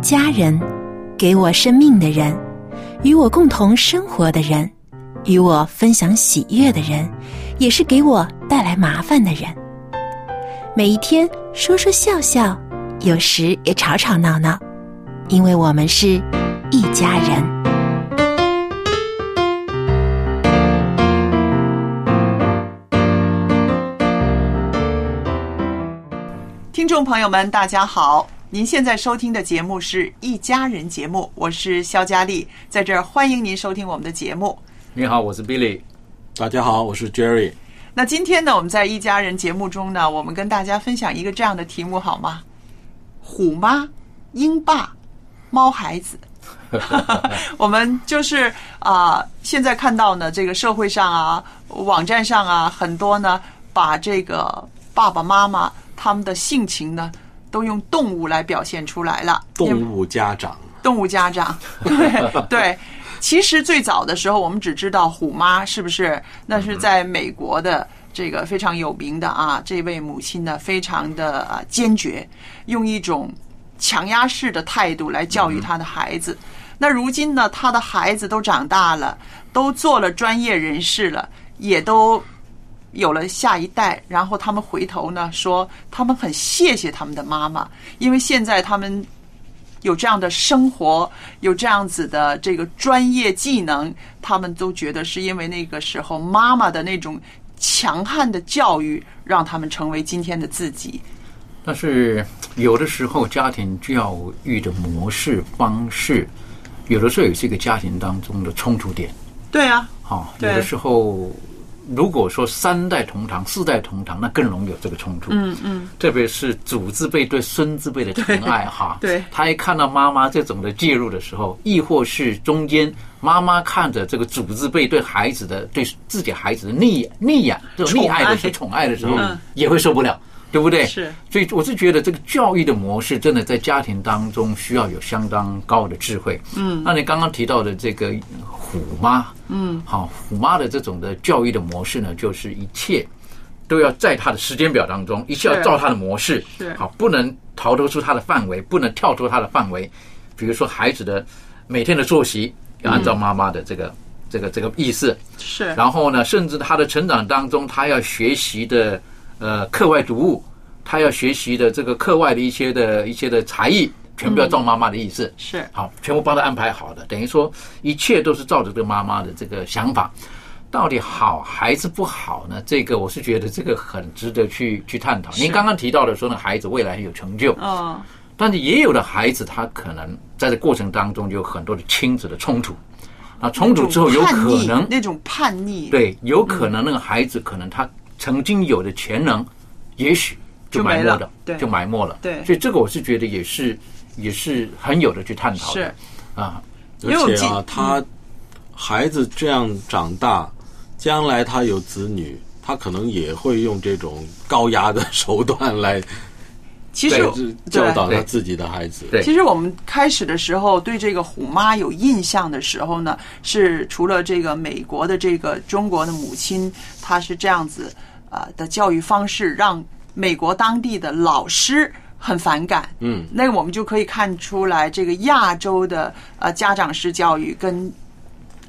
家人，给我生命的人，与我共同生活的人，与我分享喜悦的人，也是给我带来麻烦的人。每一天说说笑笑，有时也吵吵闹闹，因为我们是一家人。听众朋友们，大家好！您现在收听的节目是《一家人》节目，我是肖佳丽，在这儿欢迎您收听我们的节目。你好，我是 Billy。大家好，我是 Jerry。那今天呢，我们在《一家人》节目中呢，我们跟大家分享一个这样的题目，好吗？虎妈、鹰爸、猫孩子。我们就是啊、现在看到呢，这个社会上啊、网站上啊，很多呢，把这个爸爸妈妈他们的性情呢，都用动物来表现出来了。动物家长，动物家长，对对。其实最早的时候，我们只知道虎妈是不是？那是在美国的这个非常有名的啊，这位母亲呢，非常的啊坚决，用一种强压式的态度来教育她的孩子。那如今呢，她的孩子都长大了，都做了专业人士了，也都有了下一代，然后他们回头呢说，他们很谢谢他们的妈妈，因为现在他们有这样的生活，有这样子的这个专业技能，他们都觉得是因为那个时候妈妈的那种强悍的教育，让他们成为今天的自己。但是有的时候家庭教育的模式方式，有的时候也是一个家庭当中的冲突点。对啊，哈、有的时候如果说三代同堂、四代同堂，那更容易有这个冲突。嗯嗯，特别是祖字辈对孙字辈的疼爱哈，对他一看到妈妈这种的介入的时候，亦或是中间妈妈看着这个祖字辈对孩子的对自己孩子的溺溺爱、溺爱的时候、宠爱的时候嗯，也会受不了，对不对？是，所以我是觉得这个教育的模式真的在家庭当中需要有相当高的智慧。嗯。那你刚刚提到的这个虎妈，嗯，好，虎妈的这种的教育的模式呢，就是一切都要在她的时间表当中，一切要照她的模式，是。好，不能逃脱出她的范围，不能跳脱她的范围。比如说孩子的每天的作息要按照妈妈的这个、这个这个意思，是，然后呢，甚至他的成长当中，他要学习的呃课外读物，他要学习的这个课外的一些的一些的才艺，全部要照妈妈的意思。是好，全部帮他安排好的，等于说一切都是照着这个妈妈的这个想法。到底好还是不好呢？这个我是觉得这个很值得去去探讨。您刚刚提到的说呢，孩子未来很有成就，嗯，但是也有的孩子他可能在这过程当中有很多的亲子的冲突，啊，冲突之后有可能那种叛逆，对，有可能那个孩子可能他曾经有的潜能，也许就埋没了对就埋没了。对所以这个我是觉得也是也是很有的去探讨的是啊。而且啊，他孩子这样长大，将来他有子女，他可能也会用这种高压的手段来其实教导他自己的孩子。对其实我们开始的时候对这个虎妈有印象的时候呢，是除了这个美国的这个中国的母亲，她是这样子呃的教育方式，让美国当地的老师很反感。嗯，那我们就可以看出来，这个亚洲的呃家长式教育跟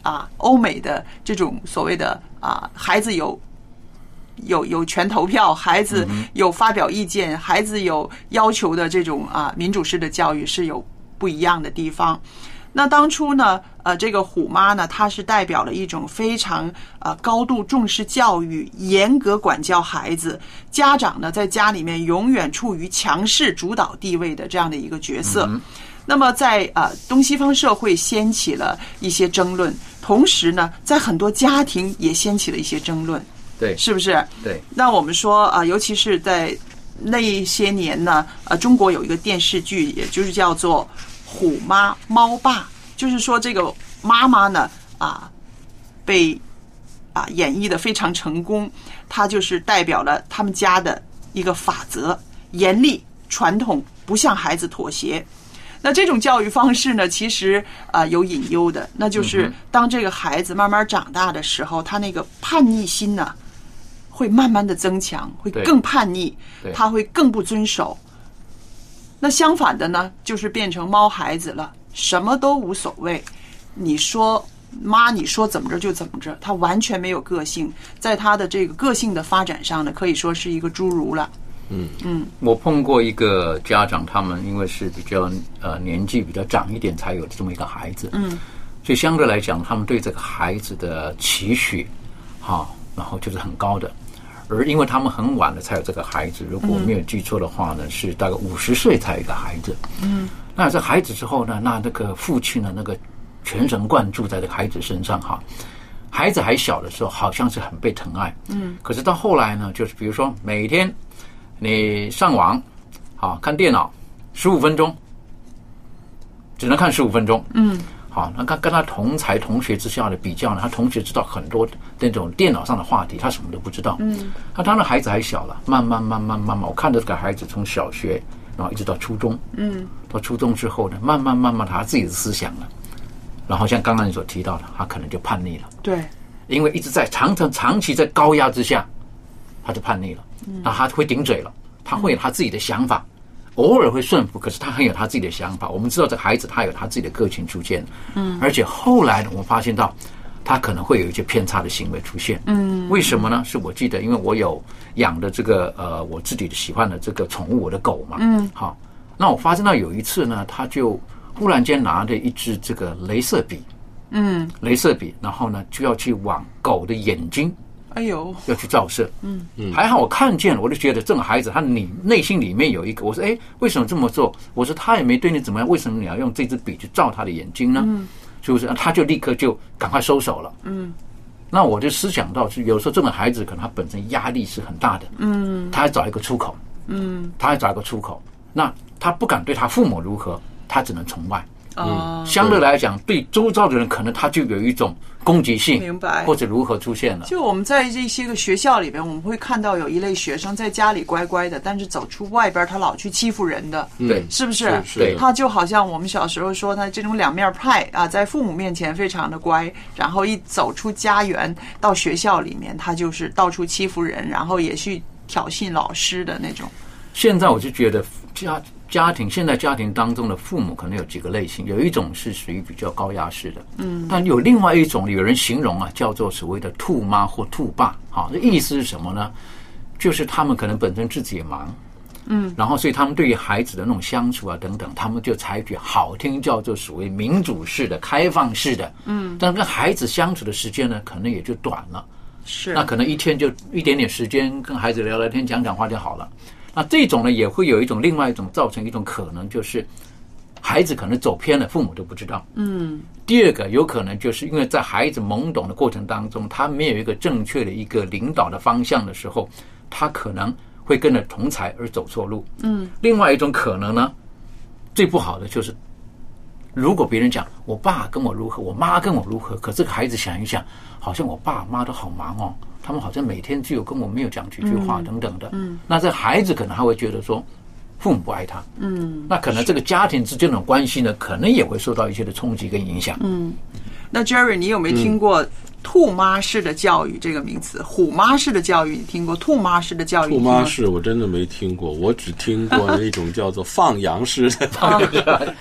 啊欧美的这种所谓的啊孩子有有有权投票，孩子有发表意见，孩子有要求的这种啊民主式的教育是有不一样的地方。那当初呢，呃，这个虎妈呢，她是代表了一种非常呃高度重视教育、严格管教孩子，家长呢在家里面永远处于强势主导地位的这样的一个角色。那么在呃东西方社会掀起了一些争论，同时呢，在很多家庭也掀起了一些争论，对，是不是？对。那我们说啊、呃尤其是在那一些年呢，呃，中国有一个电视剧，也就是叫做《虎妈猫爸》，就是说这个妈妈呢啊被啊演绎的非常成功，她就是代表了他们家的一个法则：严厉、传统，不向孩子妥协。那这种教育方式呢，其实啊、呃有隐忧的，那就是当这个孩子慢慢长大的时候，他那个叛逆心呢，会慢慢的增强，会更叛逆，他会更不遵守。那相反的呢，就是变成猫孩子了，什么都无所谓。你说妈，你说怎么着就怎么着，他完全没有个性，在他的这个个性的发展上呢，可以说是一个侏儒了。嗯嗯我碰过一个家长，他们因为是比较呃年纪比较长一点，才有这么一个孩子，嗯，所以相对来讲，他们对这个孩子的期许，哈、然后就是很高的。而因为他们很晚了才有这个孩子，如果我没有记错的话呢，是大概五十岁才有一个孩子。嗯，那这孩子之后呢，那那个父亲呢，那个全神贯注在这个孩子身上哈。孩子还小的时候，好像是很被疼爱，嗯，可是到后来呢，就是比如说每天你上网，好看电脑十五分钟，只能看十五分钟。嗯，好，那跟跟他同才同学之下的比较呢，他同学知道很多那种电脑上的话题，他什么都不知道。嗯，那当然孩子还小了，慢慢慢慢慢慢，我看着这个孩子从小学，然后一直到初中，嗯，到初中之后呢，慢慢慢慢他自己的思想了，然后像刚刚你所提到的，他可能就叛逆了。对，因为一直在长长长期在高压之下，他就叛逆了，那他会顶嘴了，他会有他自己的想法，偶尔会顺服，可是他很有他自己的想法。我们知道这孩子他有他自己的个性出现，嗯，而且后来，我们发现到他可能会有一些偏差的行为出现，嗯，为什么呢？是我记得，因为我有养的这个呃我自己的喜欢的这个宠物，我的狗嘛，嗯，好，那我发现到有一次呢，他就忽然间拿着一支这个镭射笔。嗯，镭射笔，然后呢就要去往狗的眼睛哎呦，要去照射。嗯嗯，还好我看见了，我就觉得这个孩子他你内心里面有一个，我说哎，为什么这么做？我说他也没对你怎么样，为什么你要用这支笔去照他的眼睛呢？嗯，是不是？他就立刻就赶快收手了。嗯，那我就思想到，是有时候这种孩子可能他本身压力是很大的。嗯，他要找一个出口。嗯，他要找一个出口，那他不敢对他父母如何，他只能从外。啊，相对来讲，对周遭的人可能他就有一种攻击性，明白或者如何出现了。就我们在这些个学校里边，我们会看到有一类学生在家里乖乖的，但是走出外边，他老去欺负人的，对是不是？是是的他就好像我们小时候说他这种两面派啊，在父母面前非常的乖，然后一走出家园到学校里面，他就是到处欺负人，然后也去挑衅老师的那种。现在我就觉得家家庭现在家庭当中的父母可能有几个类型，有一种是属于比较高压式的，嗯，但有另外一种有人形容啊，叫做所谓的兔妈或兔爸，好，这意思是什么呢？就是他们可能本身自己也忙。嗯，然后所以他们对于孩子的那种相处啊等等，他们就采取好听叫做所谓民主式的、开放式的，嗯，但跟孩子相处的时间呢，可能也就短了。是那可能一天就一点点时间跟孩子聊聊天、讲讲话就好了。那这种呢，也会有一种另外一种造成一种可能，就是孩子可能走偏了，父母都不知道。嗯。第二个有可能就是因为在孩子懵懂的过程当中，他没有一个正确的一个领导的方向的时候，他可能会跟着同才而走错路。嗯。另外一种可能呢，最不好的就是如果别人讲我爸跟我如何，我妈跟我如何，可这个孩子想一想，好像我爸妈都好忙哦，他们好像每天只有跟我没有讲几句话等等的。嗯，那这孩子可能还会觉得说父母不爱他。嗯，那可能这个家庭之间的关系呢，可能也会受到一些的冲击跟影响。嗯，那 Jerry，你有没有听过“兔妈式的教育”这个名词？虎妈式的教育你听过？兔妈式的教育？兔妈式我真的没听过，我只听过那种叫做放羊式的。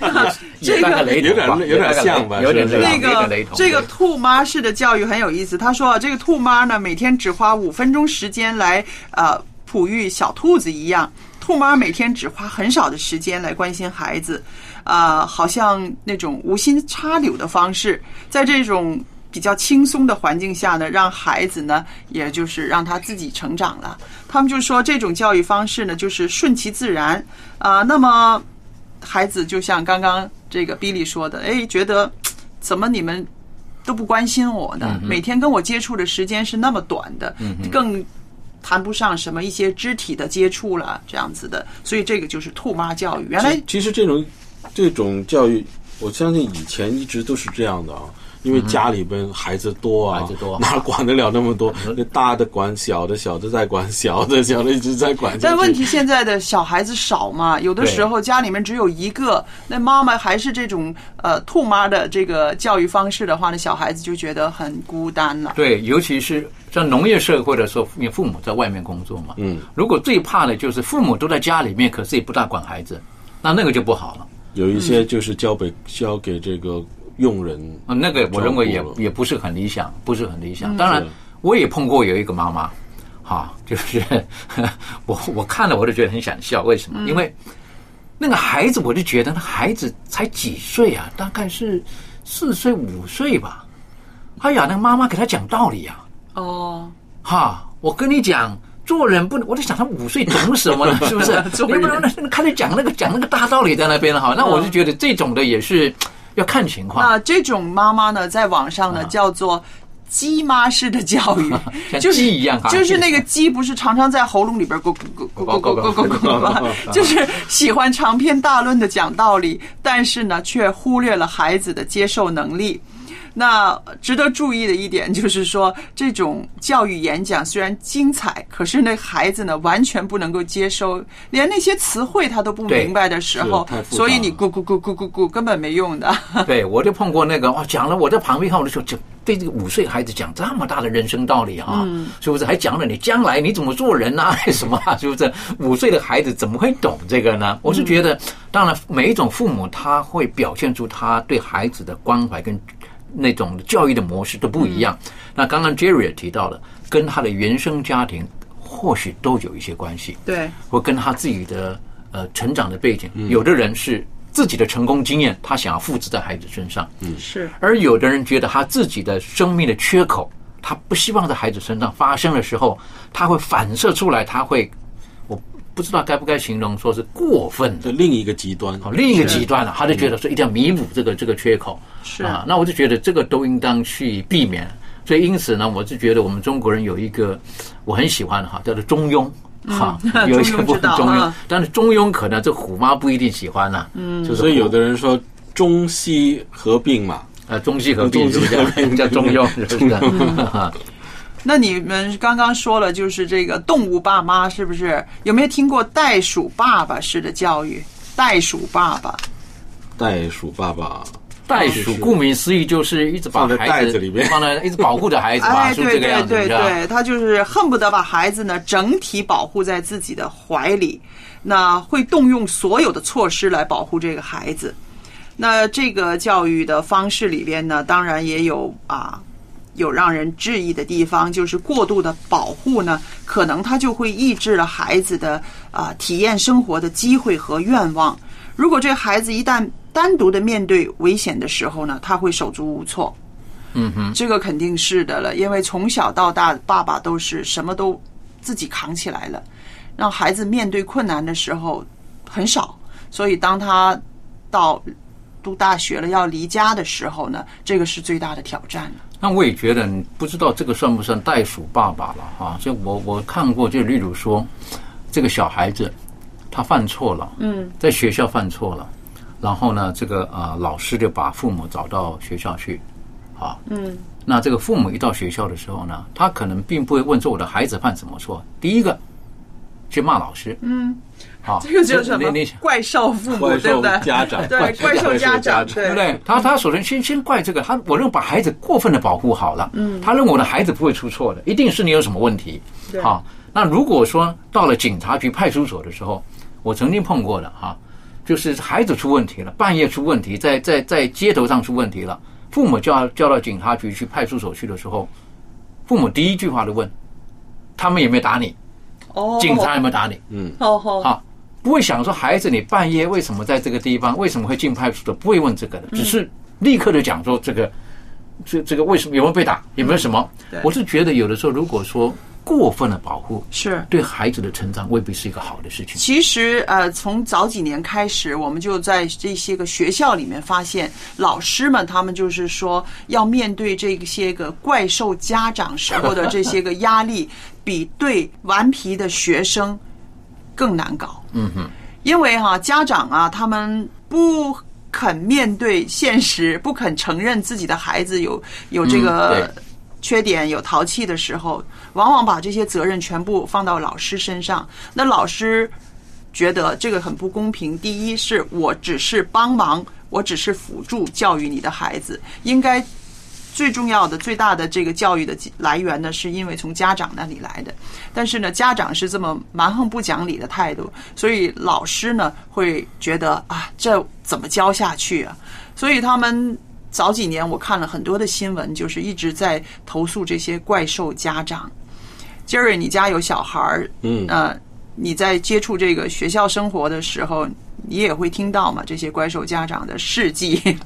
这个有点有点像吧？有点那个这个兔妈式的教育很有意思。他说啊，这个兔妈呢，每天只花五分钟时间来呃哺育小兔子一样。兔妈每天只花很少的时间来关心孩子，啊，好像那种无心插柳的方式，在这种比较轻松的环境下呢，让孩子呢，也就是让他自己成长了。他们就说这种教育方式呢，就是顺其自然啊。那么孩子就像刚刚这个 Billy 说的，哎，觉得怎么你们都不关心我呢？每天跟我接触的时间是那么短的，更。谈不上什么一些肢体的接触了，这样子的，所以这个就是兔妈教育。原来其实这种这种教育，我相信以前一直都是这样的啊，因为家里边孩子多啊，孩子多哪管得了那么多？那大的管小的，小的在管小的，小的一直在管。但问题现在的小孩子少嘛，有的时候家里面只有一个，那妈妈还是这种呃兔妈的这个教育方式的话，那小孩子就觉得很孤单了。对，尤其是。像农业社会的时候，你父母在外面工作嘛，嗯，如果最怕的就是父母都在家里面，可是也不大管孩子，那那个就不好了。有一些就是交给交给这个佣人，啊，那个我认为也也不是很理想，不是很理想。当然，我也碰过有一个妈妈，哈，就是我我看了我就觉得很想笑，为什么？因为那个孩子，我就觉得那孩子才几岁啊，大概是四岁五岁吧。哎呀，那妈妈给他讲道理呀。哦，哈！我跟你讲，做人不能，我在想他五岁懂什么呢？是不是？你不能那开始讲那个讲那个大道理在那边了哈。那我就觉得这种的也是要看情况。那这种妈妈呢，在网上呢叫做“鸡妈式的教育”，就是一样，就是那个鸡不是常常在喉咙里边咕咕咕咕咕咕咕咕咕吗？就是喜欢长篇大论的讲道理，但是呢，却忽略了孩子的接受能力。那值得注意的一点就是说，这种教育演讲虽然精彩，可是那孩子呢完全不能够接收，连那些词汇他都不明白的时候，所以你咕咕咕咕咕咕根本没用的。对，我就碰过那个哇，讲了我在旁边看，我就说，就对这个五岁孩子讲这么大的人生道理啊，是不是？还讲了你将来你怎么做人啊？什么？是不是？五岁的孩子怎么会懂这个呢？我是觉得，当然每一种父母他会表现出他对孩子的关怀跟。那种教育的模式都不一样。那刚刚 Jerry 也提到了，跟他的原生家庭或许都有一些关系。对，或跟他自己的呃成长的背景，有的人是自己的成功经验，他想要复制在孩子身上。嗯，是。而有的人觉得他自己的生命的缺口，他不希望在孩子身上发生的时候，他会反射出来，他会。不知道该不该形容说是过分的。另一个极端，好另一个极端了，他就觉得说一定要弥补这个这个缺口，是。啊，那我就觉得这个都应当去避免，所以因此呢，我就觉得我们中国人有一个我很喜欢的哈，叫做中庸。哈，有一些不中庸，但是中庸可能这虎妈不一定喜欢呐，嗯，所以有的人说中西合并嘛，呃，中西合并中西合并 叫中庸？是不是？那你们刚刚说了，就是这个动物爸妈是不是？有没有听过袋鼠爸爸式的教育？袋鼠爸爸，袋鼠爸爸，袋鼠顾名思义就是一直把孩子里面放在一直保护着孩子吧，是这个样子，对对对，他就是恨不得把孩子呢整体保护在自己的怀里，那会动用所有的措施来保护这个孩子。那这个教育的方式里边呢，当然也有啊。有让人质疑的地方，就是过度的保护呢，可能他就会抑制了孩子的啊体验生活的机会和愿望。如果这孩子一旦单独的面对危险的时候呢，他会手足无措。嗯哼，这个肯定是的了，因为从小到大，爸爸都是什么都自己扛起来了，让孩子面对困难的时候很少。所以当他到读大学了要离家的时候呢，这个是最大的挑战了。那我也觉得，不知道这个算不算袋鼠爸爸了哈？就我我看过，就例如说，这个小孩子他犯错了，嗯，在学校犯错了，然后呢，这个啊老师就把父母找到学校去，啊，嗯，那这个父母一到学校的时候呢，他可能并不会问说我的孩子犯什么错，第一个，去骂老师。嗯，好，这个叫什么你你？怪兽父母，怪兽对不对？家长对，怪兽家长，对不对？他他首先先先怪这个，他我认为把孩子过分的保护好了，嗯，他认为我的孩子不会出错的，一定是你有什么问题，对好。那如果说到了警察局、派出所的时候，我曾经碰过的哈，就是孩子出问题了，半夜出问题，在在在街头上出问题了，父母叫叫到警察局去、派出所去的时候，父母第一句话就问，他们有没有打你？哦，警察有没有打你？哦哦，啊，不会想说孩子你半夜为什么在这个地方，为什么会进派出所，不会问这个的，只是立刻的讲说这个，这这个为什么有没有被打，有没有什么？我是觉得有的时候如果说过分的保护，是对孩子的成长未必是一个好的事情。其实呃，从早几年开始，我们就在这些个学校里面发现，老师们他们就是说要面对这些个怪兽家长时候的这些个压力，比对顽皮的学生更难搞。嗯哼，因为哈、家长啊，他们不肯面对现实，不肯承认自己的孩子有有这嗯个缺点、有淘气的时候，往往把这些责任全部放到老师身上。那老师觉得这个很不公平。第一是我只是帮忙，我只是辅助教育你的孩子，应该最重要的、最大的这个教育的来源呢，是因为从家长那里来的。但是呢，家长是这么蛮横不讲理的态度，所以老师呢会觉得啊，这怎么教下去啊？所以他们早几年我看了很多的新闻，就是一直在投诉这些怪兽家长。杰瑞，你家有小孩儿，嗯呃，你在接触这个学校生活的时候，你也会听到嘛这些怪兽家长的事迹。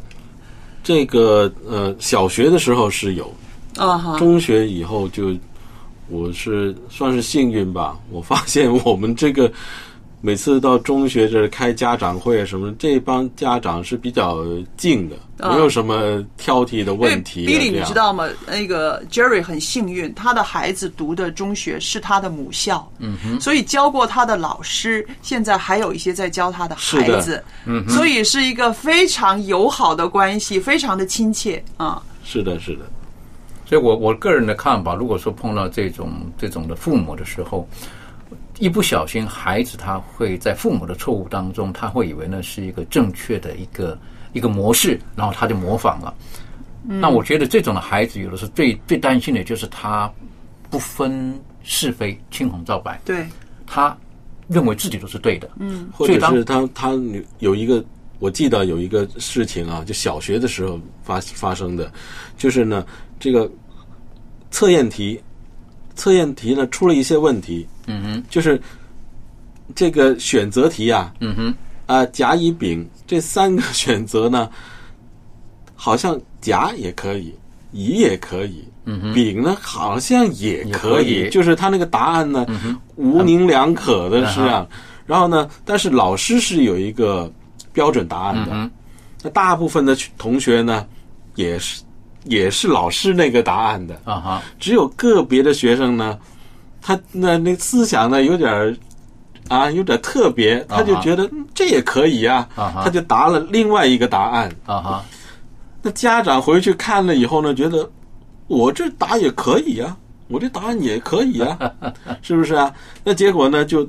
这个呃，小学的时候是有，啊哈，中学以后就我是算是幸运吧，我发现我们这个每次到中学这开家长会啊什么，这帮家长是比较静的，啊。没有什么挑剔的问题、啊。Billy，你知道吗？那个 Jerry 很幸运，他的孩子读的中学是他的母校，嗯哼，所以教过他的老师，现在还有一些在教他的孩子，嗯，所以是一个非常友好的关系，非常的亲切啊。是的，是的，所以我我个人的看法，如果说碰到这种这种的父母的时候，一不小心，孩子他会在父母的错误当中，他会以为那是一个正确的一个一个模式，然后他就模仿了。那我觉得这种的孩子，有的时候最最担心的就是他不分是非、青红皂白，对，他认为自己都是对的。嗯，或者是他他有一个，我记得有一个事情啊，就小学的时候发发生的，就是呢，这个测验题，测验题呢出了一些问题，嗯哼，就是这个选择题啊，嗯哼，啊、甲、乙、丙这三个 选择呢，好像甲也可以，乙也可以，嗯哼，丙呢好像也也可可以。就是他那个答案呢，模棱两可的是嗯啊。然后呢，但是老师是有一个标准答案的，嗯，那大部分的同学呢，也是也是老师那个答案的，啊哈，只有个别的学生呢，他那那思想呢有点儿啊有点特别，他就觉得、嗯这也可以啊，他就答了另外一个答案。啊哈，那家长回去看了以后呢，觉得我这答也可以啊，我这答案也可以啊，是不是啊？那结果呢，就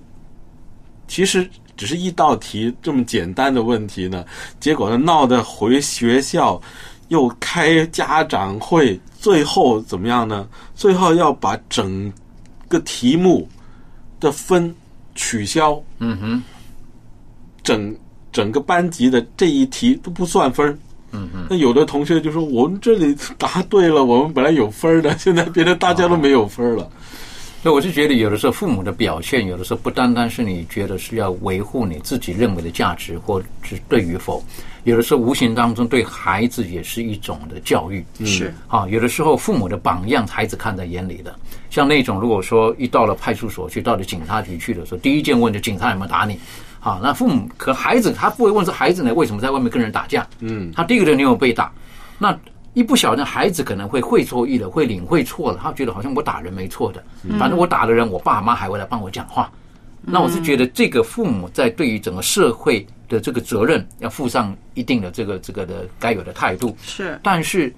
其实只是一道题这么简单的问题呢，结果呢闹得回学校又开家长会，最后怎么样呢？最后要把整个题目的分取消，嗯哼，整整个班级的这一题都不算分嗯嗯哼，那有的同学就说：“我们这里答对了，我们本来有分的，现在变成大家都没有分儿了。所以我就觉得，有的时候父母的表现，有的时候不单单是你觉得是要维护你自己认为的价值或是对与否，有的时候无形当中对孩子也是一种的教育。是啊，有的时候父母的榜样，孩子看在眼里的。像那种如果说一到了派出所去，到了警察局去的时候，第一件问就警察有没有打你？啊，那父母可孩子他不会问说孩子呢为什么在外面跟人打架？嗯，他第一个就没有被打，那一不小心孩子可能会会错意了，会领会错了，他觉得好像我打人没错的，反正我打了人，我爸妈还会来帮我讲话。那我是觉得这个父母在对于整个社会的这个责任要负上一定的这个这个的该有的态度。是，但是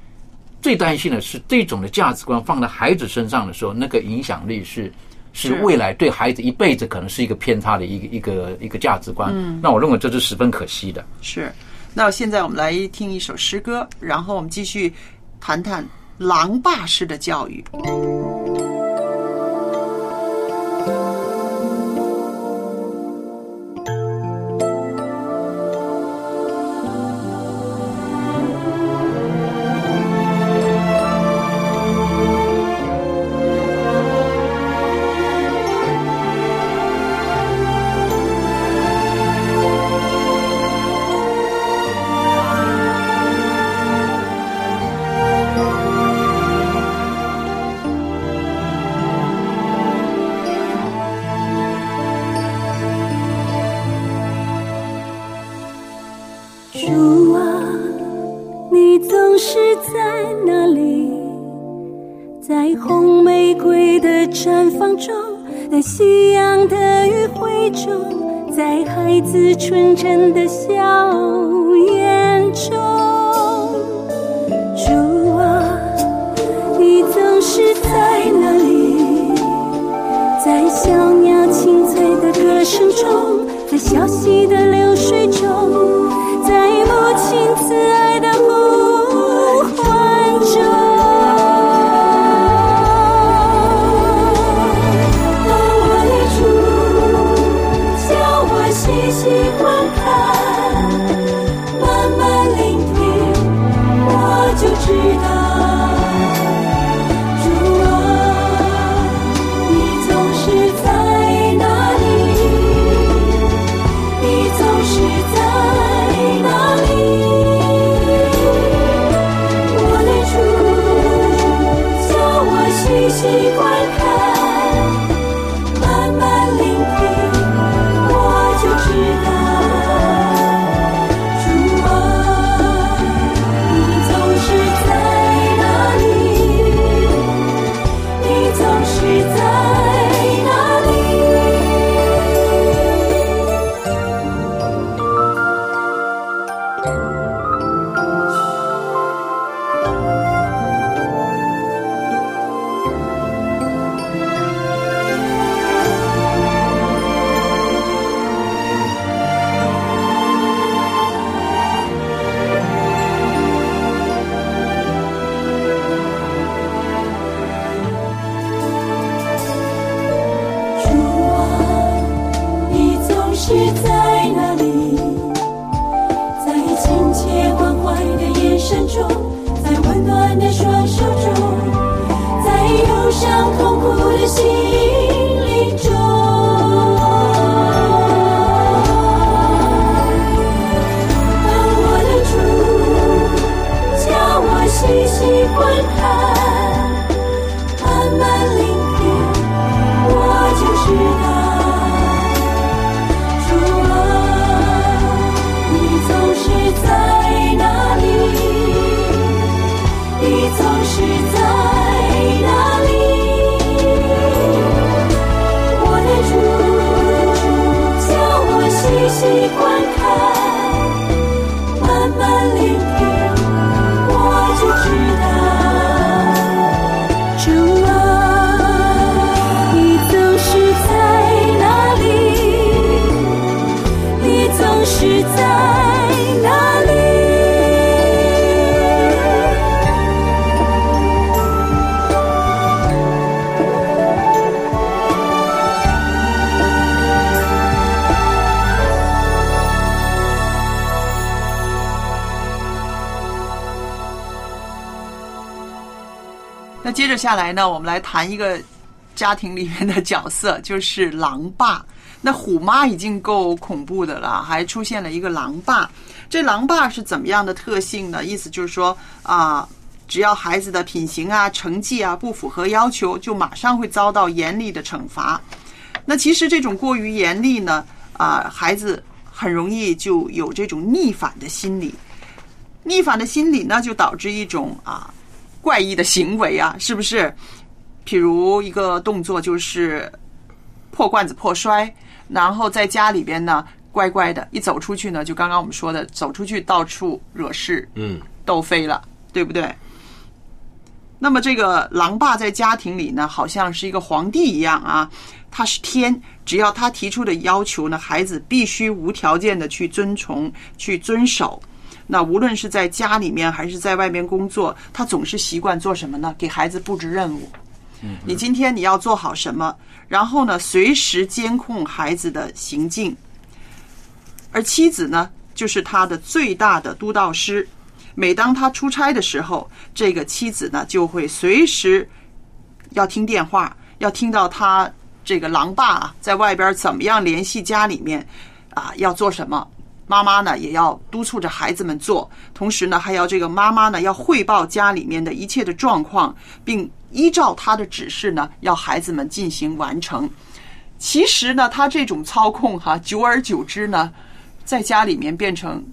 最担心的是这种的价值观放在孩子身上的时候，那个影响力是是是未来对孩子一辈子可能是一个偏差的一个一个一个价值观。嗯那我认为这是十分可惜的。是。那现在我们来听一首诗歌，然后我们继续谈谈狼爸式的教育。绽放中，在夕阳的余晖中，在孩子纯真的笑颜中。主啊，你总是在那里，在小鸟清脆的歌声中，在小溪的流水中。在母亲慈爱的下来呢，我们来谈一个家庭里面的角色，就是狼爸。那虎妈已经够恐怖的了，还出现了一个狼爸。这狼爸是怎么样的特性呢？意思就是说啊，只要孩子的品行啊、成绩啊不符合要求，就马上会遭到严厉的惩罚。那其实这种过于严厉呢，啊，孩子很容易就有这种逆反的心理。逆反的心理呢，就导致一种啊怪异的行为啊，是不是？譬如一个动作就是破罐子破摔，然后在家里边呢乖乖的，一走出去呢，就刚刚我们说的，走出去到处惹事，嗯，斗飞了，对不对？那么这个狼爸在家庭里呢，好像是一个皇帝一样啊，他是天，只要他提出的要求呢，孩子必须无条件的去遵从、去遵守。那无论是在家里面还是在外面工作，他总是习惯做什么呢？给孩子布置任务。你今天你要做好什么？然后呢，随时监控孩子的行径。而妻子呢，就是他的最大的督导师。每当他出差的时候，这个妻子呢就会随时要听电话，要听到他这个狼爸啊在外边怎么样联系家里面啊要做什么。妈妈呢也要督促着孩子们做，同时呢还要这个妈妈呢要汇报家里面的一切的状况，并依照她的指示呢要孩子们进行完成。其实呢，他这种操控哈，久而久之呢，在家里面变成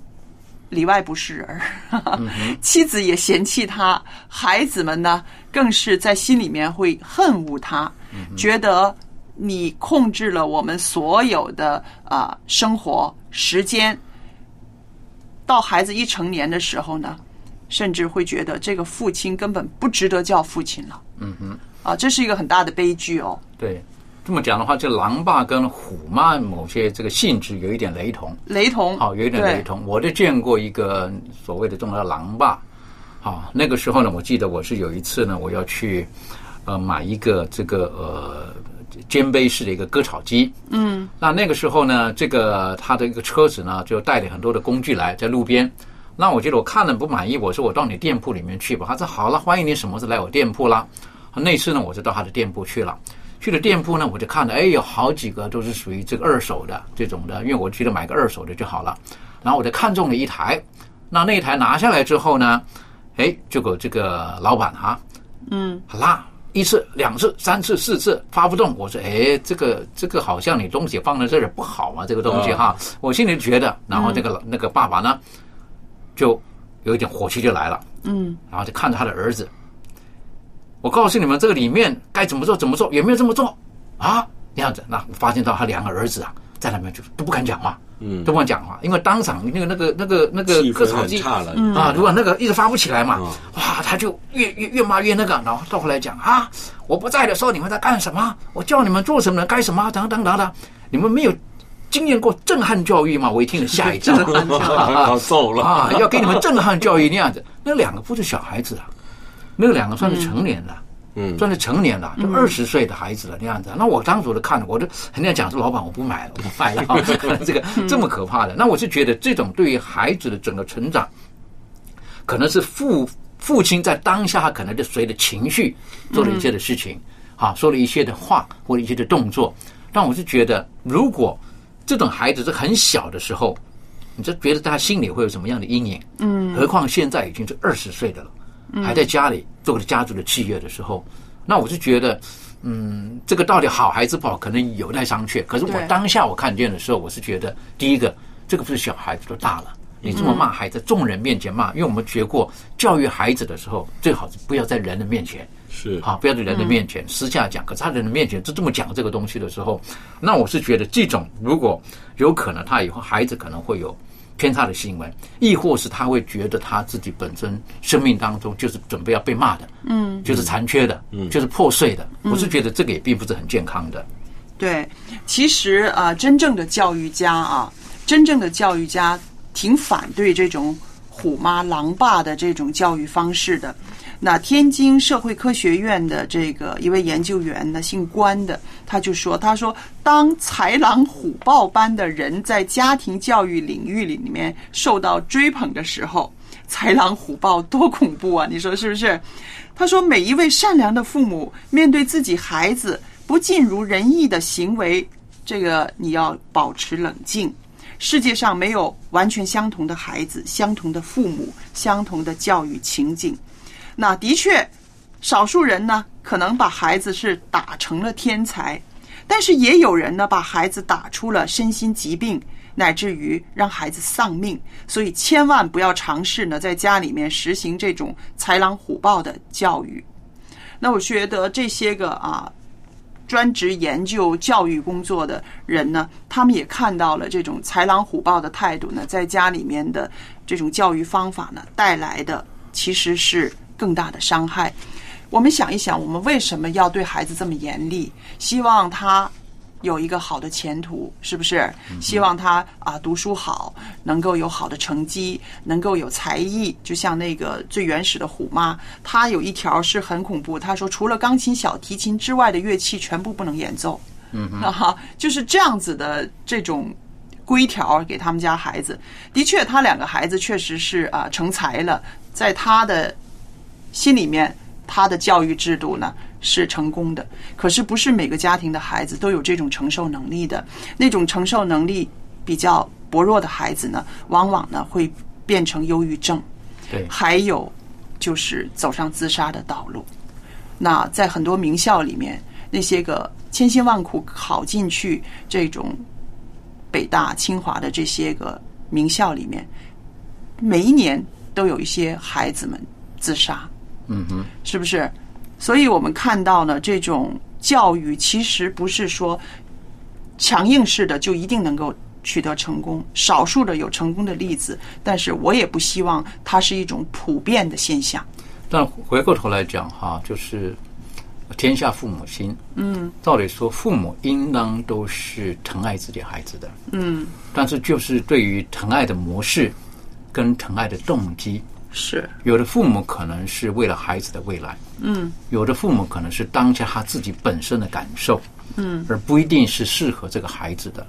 里外不是人儿，妻子也嫌弃他，孩子们呢更是在心里面会恨恶他，觉得你控制了我们所有的啊生活时间。到孩子一成年的时候呢，甚至会觉得这个父亲根本不值得叫父亲了。嗯哼，啊，这是一个很大的悲剧哦。对，这么讲的话，这狼爸跟虎妈某些这个性质有一点雷同。雷同，好，有一点雷同。我就见过一个所谓的中的狼爸，好，那个时候呢，我记得我是有一次呢，我要去呃买一个这个呃肩背式的一个割草机。嗯，那那个时候呢，这个他的一个车子呢，就带着很多的工具来在路边。那我觉得我看了不满意，我说我到你店铺里面去吧。他说好了，欢迎你什么时候来我店铺啦。那次呢，我就到他的店铺去了。去了店铺呢，我就看到，哎，有好几个都是属于这个二手的这种的，因为我觉得买个二手的就好了。然后我就看中了一台，那那一台拿下来之后呢，哎，就给这个老板哈，嗯，拉一次、两次、三次、四次发不动，我说，哎，这个这个好像你东西放在这儿不好嘛，这个东西哈，我心里觉得，然后这个那个爸爸呢，就有一点火气就来了，嗯，然后就看着他的儿子。我告诉你们，这个里面该怎么做怎么做，有没有这么做啊？这样子，那我发现到他两个儿子啊，在那边就都不敢讲话，嗯都不敢讲话，因为当场那个那个那个那个割草机啊，如果那个一直发不起来嘛，嗯哇，他就越越越骂越那个，然后到后来讲啊，我不在的时候你们在干什么？我叫你们做什么干什么？等等等等，你们没有经验过震撼教育吗？我一听了吓一跳，要给你们震撼教育那样子。那两个不是小孩子啊，那两个算是成年了。嗯算是成年了，就二十岁的孩子了那样子。那我当时我就看了，我就很想讲说，老板我不买了，我不卖了，这个这么可怕的。那我是觉得这种对于孩子的整个成长，可能是父父亲在当下可能就随着情绪做了一些的事情，啊，说了一些的话或者一些的动作。但我是觉得，如果这种孩子是很小的时候，你就觉得他心里会有什么样的阴影？嗯，何况现在已经是二十岁的了。还在家里做了家族的企业的时候，那我是觉得，嗯，这个到底好还是不好，可能有待商榷。可是我当下我看见的时候，我是觉得，第一个，这个不是小孩子都大了，你这么骂孩子，众人面前骂，因为我们学过教育孩子的时候，最好是不要在人的面前。是好，不要在人的面前私下讲，可是他人的面前就这么讲这个东西的时候，那我是觉得这种如果有可能，他以后孩子可能会有偏差的行为，亦或是他会觉得他自己本身生命当中就是准备要被骂的，嗯，就是残缺的，嗯就是破碎的。我是觉得这个也并不是很健康的。对，其实啊、真正的教育家啊，真正的教育家挺反对这种虎妈狼爸的这种教育方式的。那天津社会科学院的这个一位研究员呢，姓关的，他就说：“他说，当豺狼虎豹般的人在家庭教育领域里面受到追捧的时候，豺狼虎豹多恐怖啊！你说是不是？”他说：“每一位善良的父母面对自己孩子不尽如人意的行为，这个你要保持冷静。世界上没有完全相同的孩子、相同的父母、相同的教育情景。那的确，少数人呢可能把孩子是打成了天才，但是也有人呢把孩子打出了身心疾病，乃至于让孩子丧命。所以千万不要尝试呢在家里面实行这种豺狼虎豹的教育。那我觉得这些个啊。专职研究教育工作的人呢，他们也看到了这种豺狼虎豹的态度呢，在家里面的这种教育方法呢，带来的其实是更大的伤害。我们想一想，我们为什么要对孩子这么严厉？希望他有一个好的前途，是不是？希望他啊读书好，能够有好的成绩，能够有才艺。就像那个最原始的虎妈，她有一条是很恐怖，她说除了钢琴、小提琴之外的乐器全部不能演奏。嗯 哈，就是这样子的这种规条给他们家孩子。的确，他两个孩子确实是啊成才了，在他的心里面，他的教育制度呢是成功的。可是不是每个家庭的孩子都有这种承受能力的，那种承受能力比较薄弱的孩子呢，往往呢会变成忧郁症，对，还有就是走上自杀的道路。那在很多名校里面，那些个千辛万苦考进去这种北大、清华的这些个名校里面，每一年都有一些孩子们自杀。嗯哼，是不是？所以我们看到呢，这种教育其实不是说强硬式的就一定能够取得成功，少数的有成功的例子，但是我也不希望它是一种普遍的现象。但回过头来讲哈，就是天下父母心。嗯，照理说，父母应当都是疼爱自己孩子的。嗯，但是就是对于疼爱的模式跟疼爱的动机，是。有的父母可能是为了孩子的未来，嗯。有的父母可能是当下他自己本身的感受，嗯。而不一定是适合这个孩子的。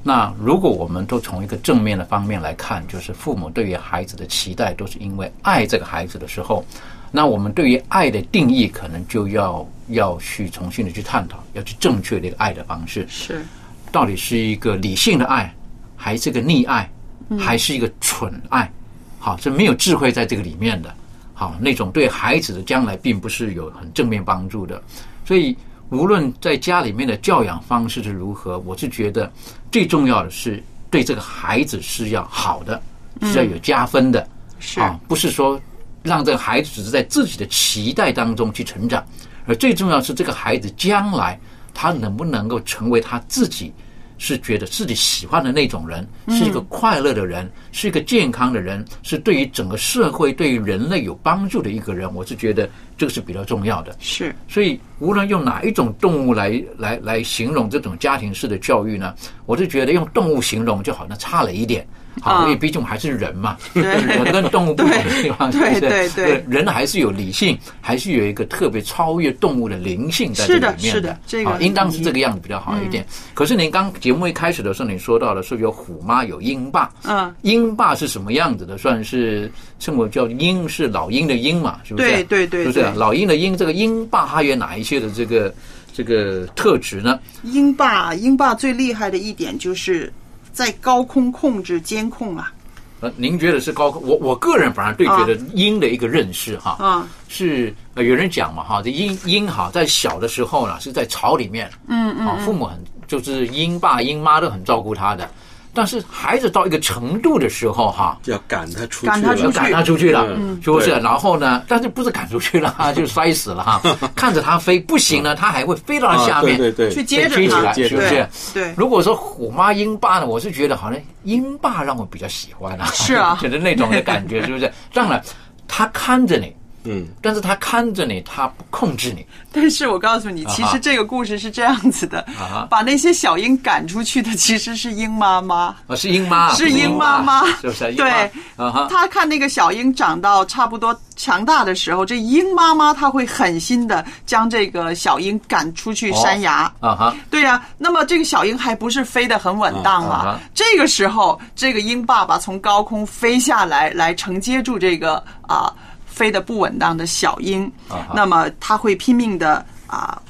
那如果我们都从一个正面的方面来看，就是父母对于孩子的期待都是因为爱这个孩子的时候，那我们对于爱的定义可能就要要去重新的去探讨，要去正确的一个爱的方式，是。到底是一个理性的爱，还是个溺爱，嗯。还是一个蠢爱？好，是没有智慧在这个里面的，好，那种对孩子的将来并不是有很正面帮助的。所以，无论在家里面的教养方式是如何，我是觉得最重要的是对这个孩子是要好的，是要有加分的，是啊，不是说让这个孩子只是在自己的期待当中去成长，而最重要是这个孩子将来他能不能够成为他自己是觉得自己喜欢的那种人，是一个快乐的人，是一个健康的人，是对于整个社会、对于人类有帮助的一个人。我是觉得这个是比较重要的。是所以，无论用哪一种动物来来来形容这种家庭式的教育呢，我就觉得用动物形容就好像差了一点。好，啊因为毕竟我们还是人嘛，对人跟动物不同的地方，对对对人还是有理性，还是有一个特别超越动物的灵性在这里面是的是的这个应当是这个样子比较好一点。可是您刚节目一开始的时候，你说到了是有虎妈有鹰爸，嗯，鹰爸是什么样子的？算是称为叫鹰是老鹰的鹰嘛，是不是？对对对是不是对老鹰的鹰？这个鹰爸它有哪一些的这个这个特质呢？鹰爸，鹰爸最厉害的一点就是在高空控制监控啊，呃，您觉得是高空？我我个人反而对觉得鹰的一个认识哈，啊。是呃有人讲嘛哈，这鹰鹰哈在小的时候呢是在巢里面，嗯嗯啊，父母很就是鹰爸鹰妈都很照顾他的，但是孩子到一个程度的时候哈，就要赶他出去了，赶他出去。赶他出去了，嗯是不是？然后呢，但是不是赶出去了，就摔死了哈，看着他飞，不行了，他还会飞到下面，啊对对对，去接着他追起来，是不是？对。如果说虎妈鹰爸呢，我是觉得好像鹰爸让我比较喜欢啊，是啊。觉得那种的感觉是不是？当然，他看着你，嗯，但是他看着你，他不控制你，但是我告诉你，其实这个故事是这样子的啊，把那些小鹰赶出去的其实是鹰妈妈。啊，是鹰妈，是鹰妈妈是不是？对，啊哈，他看那个小鹰长到差不多强大的时候，这鹰妈妈她会狠心的将这个小鹰赶出去山崖。啊哈，对呀、那么这个小鹰还不是飞得很稳当吗？啊啊这个时候，这个鹰爸爸从高空飞下来，来承接住这个啊、飞得不稳当的小鹰。啊那么他会拼命的啊、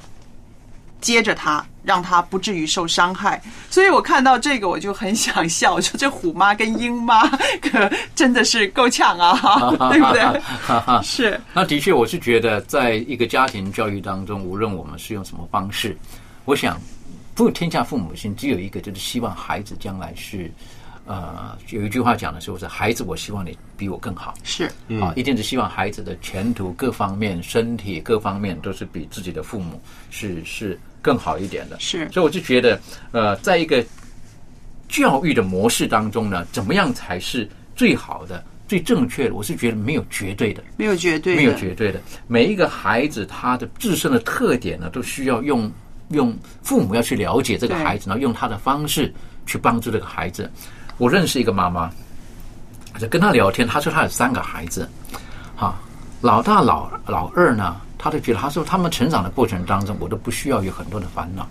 接着它，让它不至于受伤害。所以我看到这个，我就很想笑，我说这虎妈跟鹰妈可真的是够呛啊，对不对？是，那的确，我是觉得，在一个家庭教育当中，无论我们是用什么方式，我想，不天下父母心，只有一个，就是希望孩子将来是，呃，有一句话讲的时候是，孩子，我希望你比我更好。是，啊，一定是希望孩子的前途各方面、身体各方面都是比自己的父母是是更好一点的。是所以我就觉得，呃，在一个教育的模式当中呢，怎么样才是最好的、最正确的，我是觉得没有绝对的，没有绝对的，没有绝对的。每一个孩子他的自身的特点呢，都需要用用父母要去了解这个孩子，然后用他的方式去帮助这个孩子。我认识一个妈妈，就跟她聊天，她说她有三个孩子，哈，老大老老二呢，她都觉得她说他们成长的过程当中，我都不需要有很多的烦恼。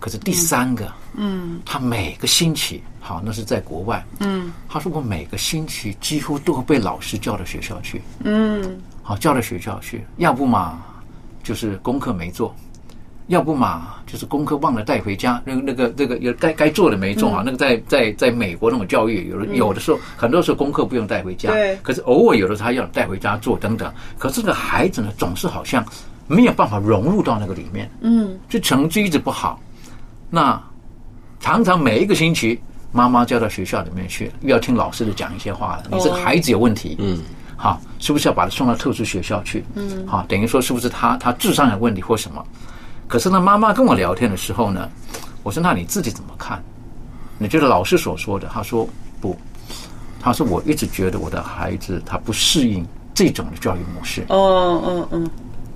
可是第三个，嗯。他每个星期，好，那是在国外，嗯。他说我每个星期几乎都会被老师叫到学校去，嗯。好，叫到学校去，要不嘛就是功课没做，要不嘛就是功课忘了带回家，那个那个那个有该该做的没做啊，那个在在在美国那种教育，有的有的时候很多时候功课不用带回家，对可是偶尔有的时候他要带回家做等等，可是这个孩子呢，总是好像没有办法融入到那个里面，嗯就成绩一直不好，那常常每一个星期，妈妈叫到学校里面去，又要听老师的讲一些话了。你这个孩子有问题，嗯，好，是不是要把他送到特殊学校去？嗯，好，等于说是不是他他智商有问题或什么？可是呢，妈妈跟我聊天的时候呢，我说那你自己怎么看？你觉得老师所说的？他说不，他说我一直觉得我的孩子他不适应这种的教育模式。哦嗯嗯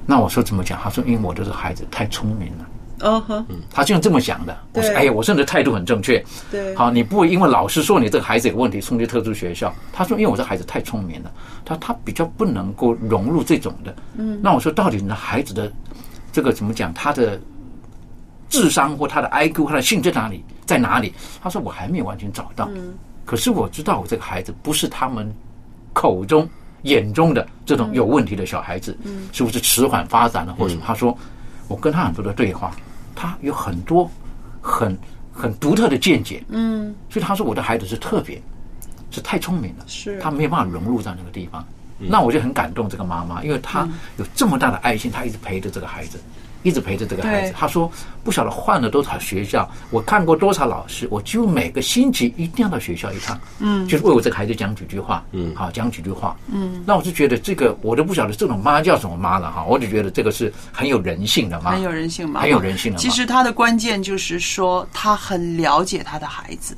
那我说怎么讲？他说因为我的这个孩子太聪明了。哦呵，他就这么想的。我说：“哎呀，我说你的态度很正确。对好，你不会因为老师说你这个孩子有问题送去特殊学校。他说，因为我这孩子太聪明了，他他比较不能够融入这种的。嗯，那我说，到底你的孩子的这个怎么讲？他的智商或他的 IQ，他的性在哪里？在哪里？他说我还没有完全找到。嗯，可是我知道我这个孩子不是他们口中眼中的这种有问题的小孩子，嗯，是不是迟缓发展了或者什么？他说，我跟他很多的对话，他有很多很很独特的见解，嗯所以他说我的孩子是特别，是太聪明了，是他没有办法融入在那个地方。那我就很感动这个妈妈，因为她有这么大的爱心，她一直陪着这个孩子，一直陪着这个孩子。她说不晓得换了多少学校，我看过多少老师，我几乎每个星期一定要到学校一趟，嗯就是为我这个孩子讲几句话，嗯好讲几句话。嗯，那我就觉得这个我都不晓得这种妈叫什么妈了哈，我就觉得这个是很有人性的妈，很有人性妈，很有人性的妈。其实她的关键就是说，她很了解她的孩子。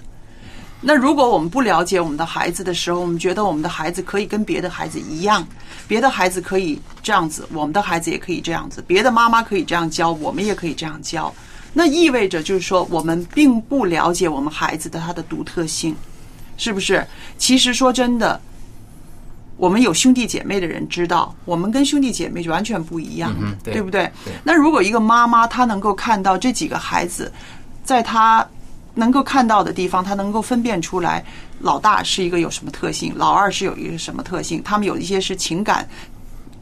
那如果我们不了解我们的孩子的时候，我们觉得我们的孩子可以跟别的孩子一样，别的孩子可以这样子，我们的孩子也可以这样子，别的妈妈可以这样教，我们也可以这样教。那意味着就是说，我们并不了解我们孩子的他的独特性，是不是？其实说真的，我们有兄弟姐妹的人知道，我们跟兄弟姐妹就完全不一样，对不对？对那如果一个妈妈她能够看到这几个孩子，在她能够看到的地方，他能够分辨出来，老大是一个有什么特性，老二是有一个什么特性，他们有一些是情感。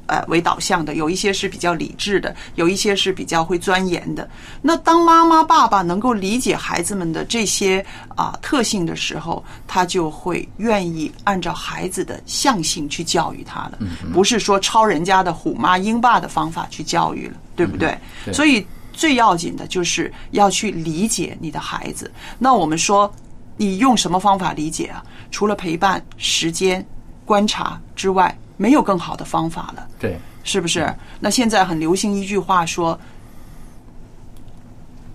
呃，为导向的，有一些是比较理智的，有一些是比较会钻研的。那当妈妈、爸爸能够理解孩子们的这些啊、特性的时候，他就会愿意按照孩子的象性去教育他了，不是说抄人家的虎妈鹰爸的方法去教育了，对不对？对所以最要紧的就是要去理解你的孩子。那我们说，你用什么方法理解啊？除了陪伴、时间、观察之外，没有更好的方法了。对，是不是？那现在很流行一句话说，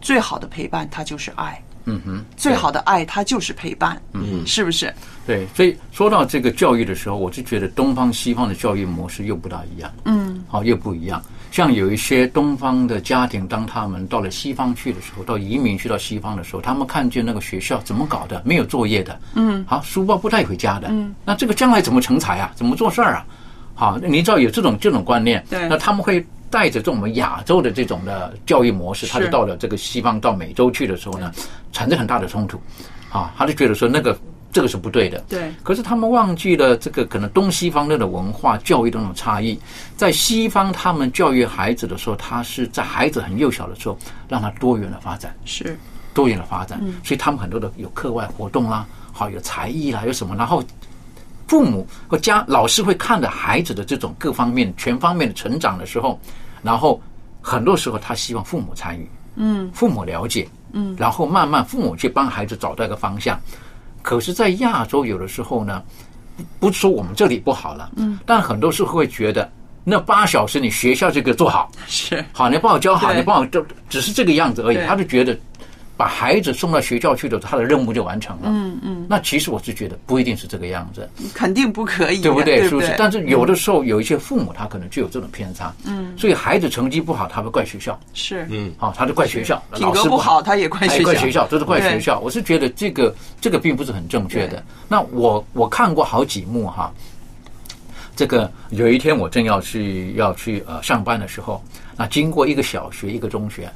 最好的陪伴它就是爱，嗯哼，最好的爱它就是陪伴，嗯是不是？对，所以说到这个教育的时候，我就觉得东方西方的教育模式又不大一样，嗯，好、又不一样。像有一些东方的家庭，当他们到了西方去的时候，到移民去到西方的时候，他们看见那个学校怎么搞的，没有作业的，嗯，好，书包不带回家的，嗯，那这个将来怎么成才啊？怎么做事儿啊？好，你知道有这种这种观念，对。那他们会带着这种我们亚洲的这种的教育模式，他就到了这个西方到美洲去的时候呢，产生很大的冲突，啊，他就觉得说那个这个是不对的，对，可是他们忘记了这个可能东西方的文化教育的那种差异，在西方他们教育孩子的时候，他是在孩子很幼小的时候让他多元的发展，是。多元的发展，所以他们很多的有课外活动啦，好有才艺啦，有什么，然后父母和家老师会看着孩子的这种各方面全方面的成长的时候，然后很多时候他希望父母参与，嗯。父母了解，嗯。然后慢慢父母去帮孩子找到一个方向。可是，在亚洲有的时候呢，不不是说我们这里不好了，嗯，但很多时候会觉得那八小时你学校这个做好，是，好，你帮我教好，你帮我就只是这个样子而已，他就觉得把孩子送到学校去的，他的任务就完成了。嗯嗯，那其实我是觉得不一定是这个样子，肯定不可以，对不对？是不是？但是有的时候有一些父母他可能就有这种偏差，嗯，所以孩子成绩不好，他会怪学校，是嗯，好，他就怪学校，品格老师不好，他也怪学校，哎怪学校，都是怪学。校。我是觉得这个这个并不是很正确的。那我我看过好几幕哈，这个有一天我正要去要去呃上班的时候，那经过一个小学一个中学，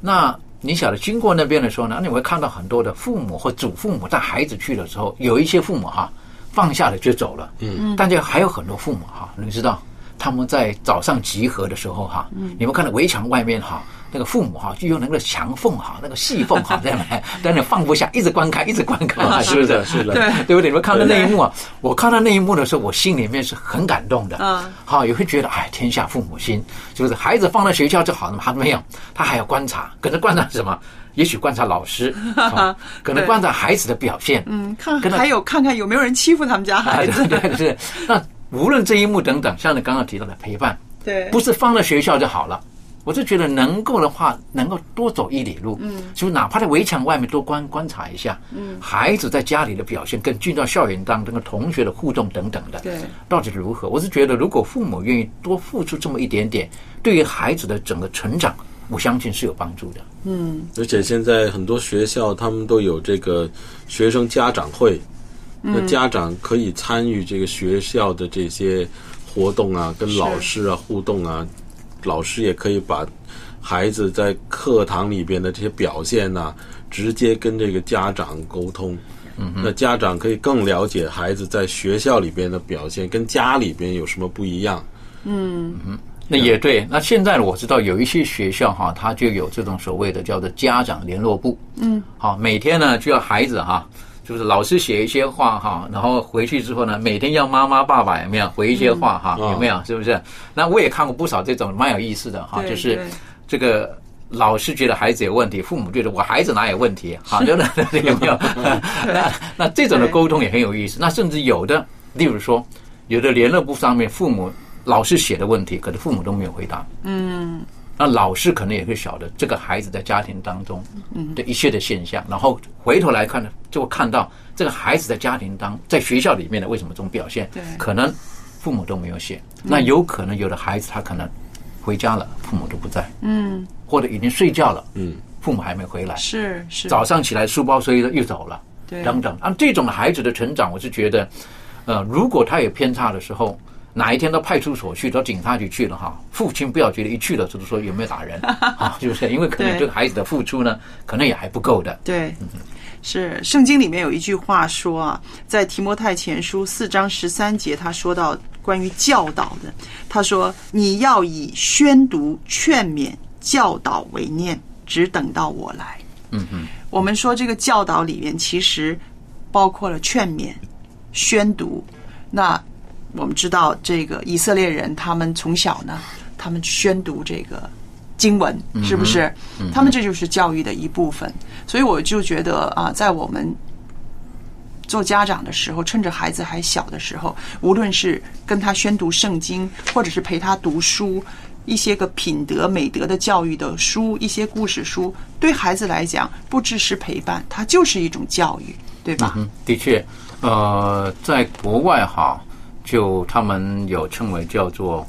那你晓得经过那边的时候呢，你会看到很多的父母或祖父母带孩子去的时候，有一些父母哈放下了就走了，嗯，但是还有很多父母哈，你知道。他们在早上集合的时候哈，你们看到围墙外面哈，那个父母哈就用那个墙缝哈，那个细缝哈，在那在那放不下，一直观看，一直观看，是不是？是的，对对不对？你们看到那一幕啊，我看到那一幕的时候，我心里面是很感动的。嗯，好，也会觉得哎，天下父母心，是不是？孩子放在学校就好了嘛？他没有，他还要观察，可能观察什么？也许观察老师，好可能观察孩子的表现。嗯，看还有看看有没有人欺负他们家孩子，对对对，那无论这一幕等等，像你刚刚提到的陪伴，对不是放在学校就好了。我是觉得能够的话，能够多走一里路，嗯，就哪怕在围墙外面多观观察一下，嗯，孩子在家里的表现，跟进到校园当中的同学的互动等等的，对，到底如何？我是觉得，如果父母愿意多付出这么一点点，对于孩子的整个成长，我相信是有帮助的。嗯，而且现在很多学校他们都有这个学生家长会，那家长可以参与这个学校的这些活动啊，跟老师啊互动啊，老师也可以把孩子在课堂里边的这些表现呐、直接跟这个家长沟通。嗯，那家长可以更了解孩子在学校里边的表现，跟家里边有什么不一样。嗯那也对。那现在我知道有一些学校哈，它就有这种所谓的叫做家长联络部。嗯，好，每天呢就要孩子哈，就是老师写一些话哈，然后回去之后呢，每天要妈妈爸爸有没有回一些话哈？嗯有没有？是不是？那我也看过不少这种蛮有意思的哈，就是这个。老师觉得孩子有问题，父母觉得我孩子哪有问题？好，对不对？有没有？那那这种的沟通也很有意思。那甚至有的，例如说，有的联络簿上面父母老师写的问题，可是父母都没有回答。嗯，那老师可能也会晓得这个孩子在家庭当中的一切的现象，然后回头来看呢，就会看到这个孩子在家庭当在学校里面的为什么这种表现对，可能父母都没有写。那有可能有的孩子他可能回家了，父母都不在，嗯，或者已经睡觉了，嗯，父母还没回来，是是，早上起来书包摔了又走了，对。等等。啊，这种的孩子的成长，我是觉得，呃，如果他有偏差的时候，哪一天到派出所去，到警察局去了哈，父亲不要觉得一去了就是说有没有打人 啊，是不是？因为可能对孩子的付出呢，可能也还不够的。对，是圣经里面有一句话说啊，在提摩太前书四章十三节，他说到关于教导的，他说你要以宣读、劝勉、教导为念，只等到我来。嗯嗯，我们说这个教导里面其实包括了劝勉、宣读。那我们知道，这个以色列人他们从小呢，他们宣读这个经文，是不是？他们这就是教育的一部分。所以我就觉得啊，在我们做家长的时候，趁着孩子还小的时候，无论是跟他宣读圣经，或者是陪他读书，一些个品德美德的教育的书，一些故事书，对孩子来讲，不只是陪伴，它就是一种教育，对吧？嗯，的确，呃，在国外哈，就他们有称为叫做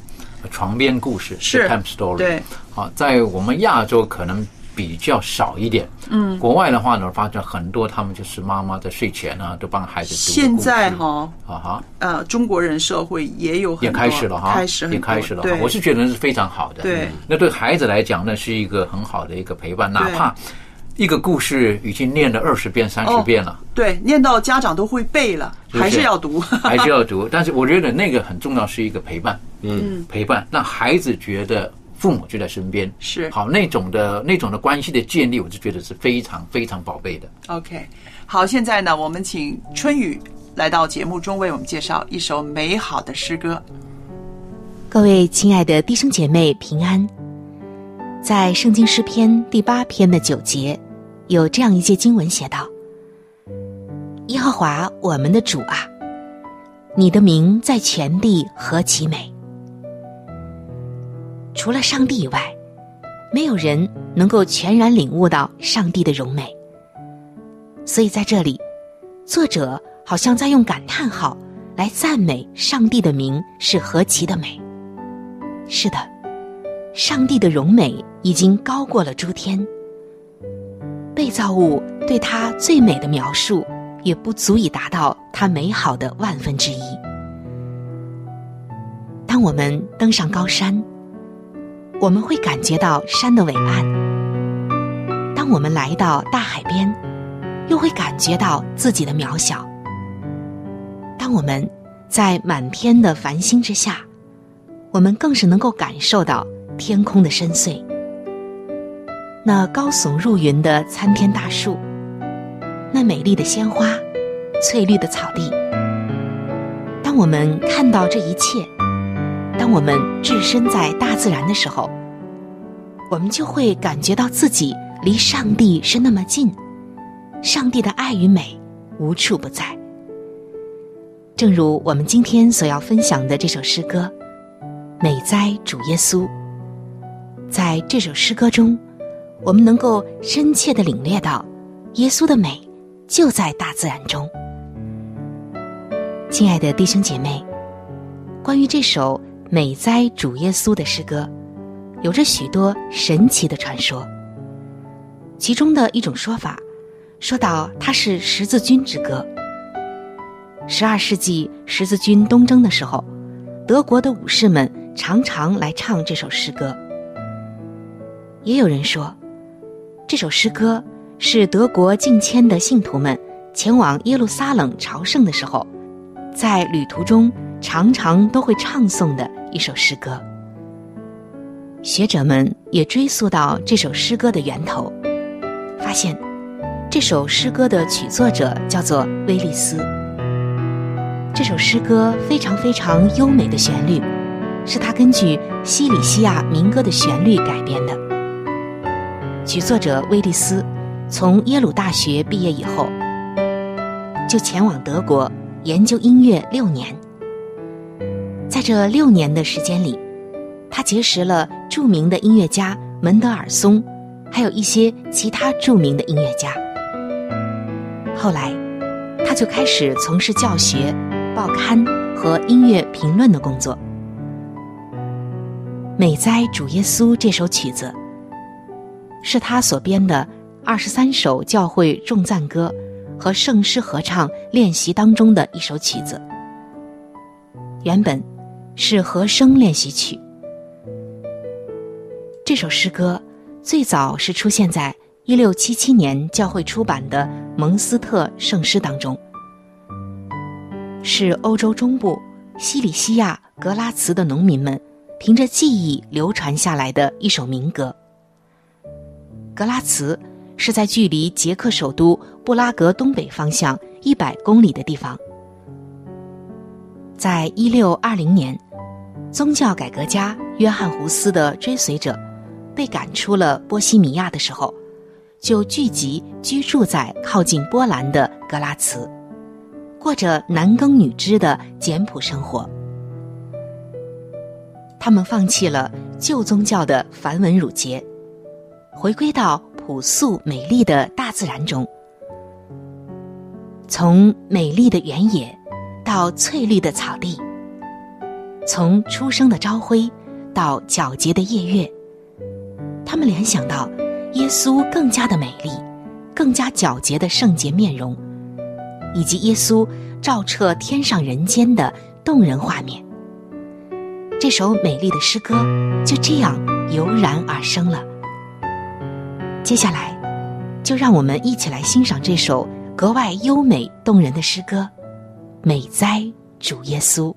床边故事是 time story。对，好，在我们亚洲可能比较少一点。嗯，国外的话呢，发现很多他们就是妈妈在睡前呢都帮孩子读现在哈哈，啊哈，呃，中国人社会也有很也开始了哈，开始很也开始了，。我是觉得是非常好的。对嗯那对孩子来讲呢，是一个很好的一个陪伴，哪怕一个故事已经念了二十遍、三十遍了。对，念到家长都会背了，是是还是要读，还是要读，但是我觉得那个很重要，是一个陪伴，嗯，陪伴。让孩子觉得父母就在身边，是。好那种的那种的关系的建立，我就觉得是非常非常宝贝的。OK，好，现在呢，我们请春雨来到节目中为我们介绍一首美好的诗歌。各位亲爱的弟兄姐妹平安，在圣经诗篇第八篇的九节，有这样一节经文写道：“耶和华我们的主啊，你的名在全地何其美！除了上帝以外，没有人能够全然领悟到上帝的荣美。所以在这里，作者好像在用感叹号来赞美上帝的名是何其的美。是的，上帝的荣美已经高过了诸天，被造物对他最美的描述也不足以达到他美好的万分之一。当我们登上高山，我们会感觉到山的伟岸；当我们来到大海边，又会感觉到自己的渺小。当我们在满天的繁星之下，我们更是能够感受到天空的深邃。那高耸入云的参天大树，那美丽的鲜花，翠绿的草地。当我们看到这一切，当我们置身在大自然的时候，我们就会感觉到自己离上帝是那么近。上帝的爱与美无处不在，正如我们今天所要分享的这首诗歌《美哉主耶稣》。在这首诗歌中，我们能够深切的领略到耶稣的美就在大自然中。亲爱的弟兄姐妹，关于这首《美哉主耶稣》的诗歌，有着许多神奇的传说。其中的一种说法。说到它是十字军之歌。十二世纪十字军东征的时候，德国的武士们常常来唱这首诗歌。也有人说，这首诗歌是德国近迁的信徒们前往耶路撒冷朝圣的时候，在旅途中常常都会唱诵的一首诗歌。学者们也追溯到这首诗歌的源头，发现。这首诗歌的曲作者叫做威利斯。这首诗歌非常非常优美的旋律，是他根据西里西亚民歌的旋律改编的。曲作者威利斯从耶鲁大学毕业以后，就前往德国研究音乐六年。在这六年的时间里，他结识了著名的音乐家门德尔松，还有一些其他著名的音乐家。后来，他就开始从事教学、报刊和音乐评论的工作。《美哉主耶稣》这首曲子，是他所编的二十三首教会众赞歌和圣诗合唱练习当中的一首曲子。原本是和声练习曲。这首诗歌最早是出现在。一六七七年，教会出版的蒙斯特圣诗当中，是欧洲中部西里西亚格拉茨的农民们凭着记忆流传下来的一首民歌。格拉茨是在距离捷克首都布拉格东北方向一百公里的地方。在一六二零年，宗教改革家约翰胡斯的追随者被赶出了波西米亚的时候。就聚集居住在靠近波兰的格拉茨，过着男耕女织的简朴生活。他们放弃了旧宗教的繁文缛节，回归到朴素美丽的大自然中。从美丽的原野到翠绿的草地，从初升的朝晖到皎洁的夜月，他们联想到。耶稣更加的美丽，更加皎洁的圣洁面容，以及耶稣照彻天上人间的动人画面。这首美丽的诗歌就这样油然而生了。接下来，就让我们一起来欣赏这首格外优美动人的诗歌《美哉主耶稣》。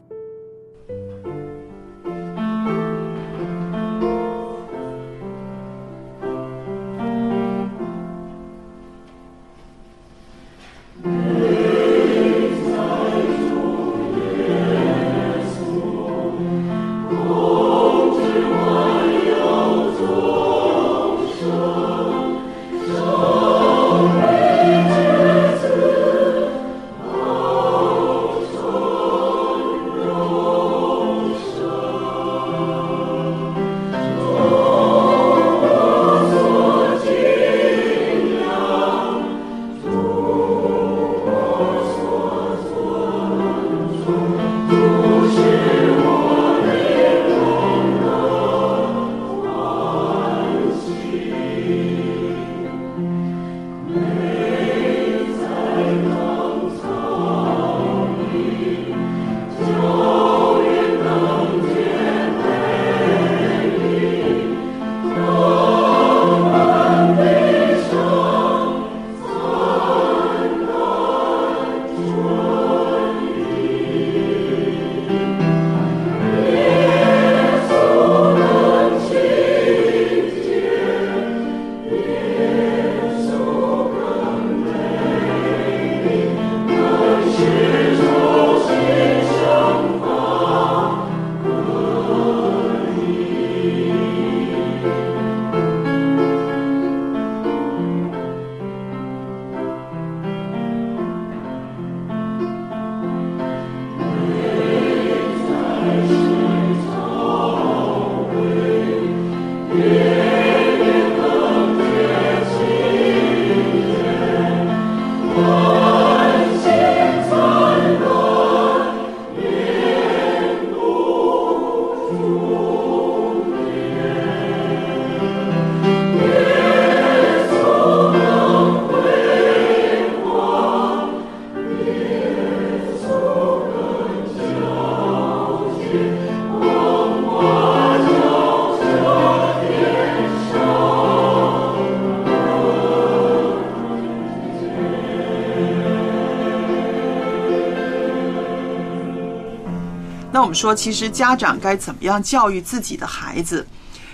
我们说，其实家长该怎么样教育自己的孩子？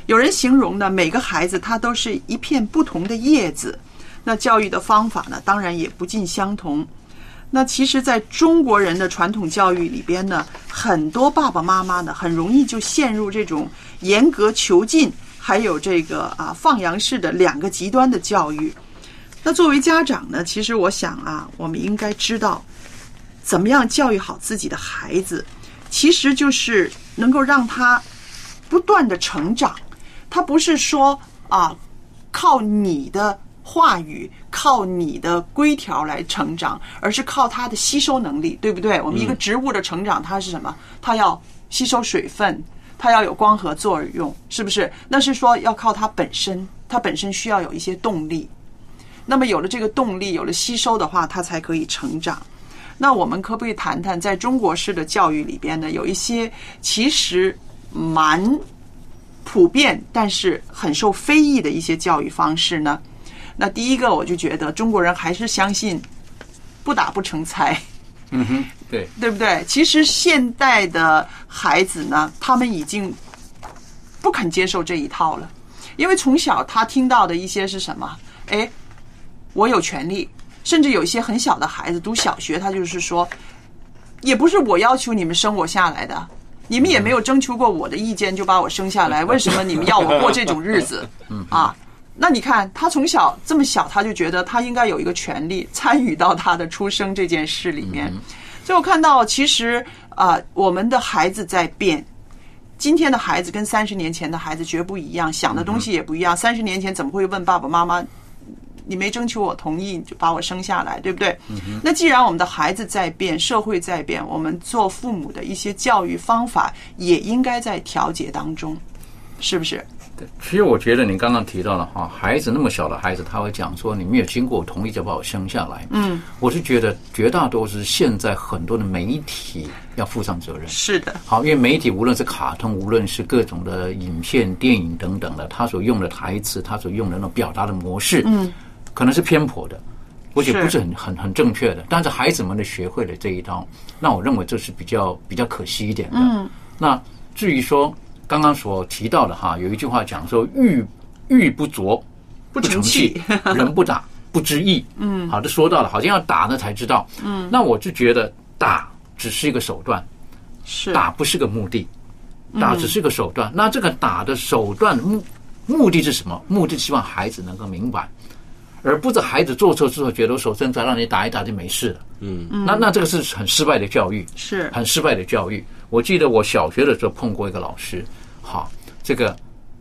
有人形容呢，每个孩子他都是一片不同的叶子。那教育的方法呢，当然也不尽相同。那其实，在中国人的传统教育里边呢，很多爸爸妈妈呢，很容易就陷入这种严格囚禁，还有这个啊放羊式的两个极端的教育。那作为家长呢，其实我想啊，我们应该知道怎么样教育好自己的孩子。其实就是能够让他不断的成长，他不是说啊靠你的话语、靠你的规条来成长，而是靠他的吸收能力，对不对？我们一个植物的成长，它是什么？它要吸收水分，它要有光合作用，是不是？那是说要靠它本身，它本身需要有一些动力。那么有了这个动力，有了吸收的话，它才可以成长。那我们可不可以谈谈，在中国式的教育里边呢，有一些其实蛮普遍，但是很受非议的一些教育方式呢？那第一个，我就觉得中国人还是相信不打不成才，嗯哼，对，对不对？其实现代的孩子呢，他们已经不肯接受这一套了，因为从小他听到的一些是什么？哎，我有权利。甚至有一些很小的孩子读小学，他就是说，也不是我要求你们生我下来的，你们也没有征求过我的意见就把我生下来，为什么你们要我过这种日子？啊，那你看他从小这么小，他就觉得他应该有一个权利参与到他的出生这件事里面。所以我看到，其实啊，我们的孩子在变，今天的孩子跟三十年前的孩子绝不一样，想的东西也不一样。三十年前怎么会问爸爸妈妈？你没征求我同意就把我生下来，对不对？那既然我们的孩子在变，社会在变，我们做父母的一些教育方法也应该在调节当中，是不是？对，其实我觉得你刚刚提到了哈，孩子那么小的孩子，他会讲说你没有经过我同意就把我生下来。嗯，我是觉得绝大多数现在很多的媒体要负上责任。是的，好，因为媒体无论是卡通，无论是各种的影片、电影等等的，他所用的台词，他所用的那种表达的模式，嗯。可能是偏颇的，而且不是很很很正确的。但是孩子们的学会了这一招，那我认为这是比较比较可惜一点的。嗯。那至于说刚刚所提到的哈，有一句话讲说“玉玉不琢不成器，人不打不知义”。嗯。好的，说到了，好像要打呢才知道。嗯。那我就觉得打只是一个手段，是打不是个目的，打只是个手段。那这个打的手段目目的是什么？目的希望孩子能够明白。而不是孩子做错之后觉得手伸出来让你打一打就没事了，嗯，那那这个是很失败的教育，是。很失败的教育。我记得我小学的时候碰过一个老师，好，这个